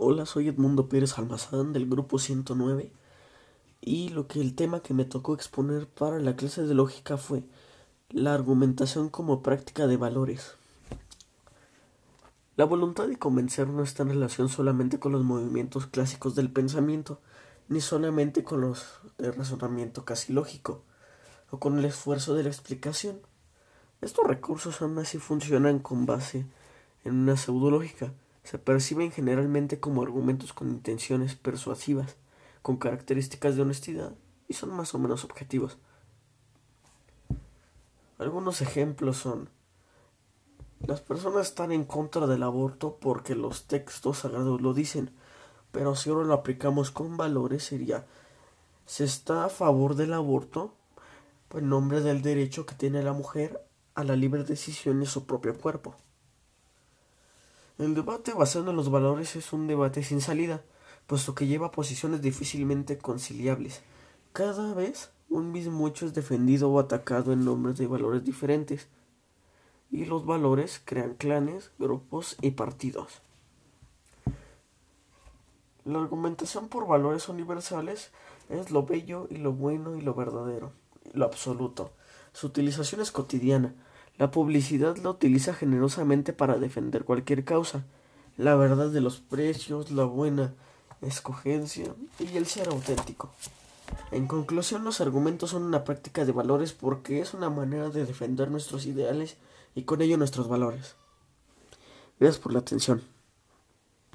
Hola, soy Edmundo Pérez Almazán del grupo 109 y lo que el tema que me tocó exponer para la clase de lógica fue la argumentación como práctica de valores. La voluntad de convencer no está en relación solamente con los movimientos clásicos del pensamiento, ni solamente con los de razonamiento casi lógico, o con el esfuerzo de la explicación. Estos recursos aún así funcionan con base en una pseudológica se perciben generalmente como argumentos con intenciones persuasivas, con características de honestidad y son más o menos objetivos. Algunos ejemplos son las personas están en contra del aborto porque los textos sagrados lo dicen, pero si ahora lo aplicamos con valores sería se está a favor del aborto en nombre del derecho que tiene la mujer a la libre decisión de su propio cuerpo. El debate basado en los valores es un debate sin salida, puesto que lleva posiciones difícilmente conciliables. Cada vez un mismo hecho es defendido o atacado en nombres de valores diferentes, y los valores crean clanes, grupos y partidos. La argumentación por valores universales es lo bello y lo bueno y lo verdadero, lo absoluto. Su utilización es cotidiana, la publicidad la utiliza generosamente para defender cualquier causa, la verdad de los precios, la buena escogencia y el ser auténtico. En conclusión, los argumentos son una práctica de valores porque es una manera de defender nuestros ideales y con ello nuestros valores. Gracias por la atención.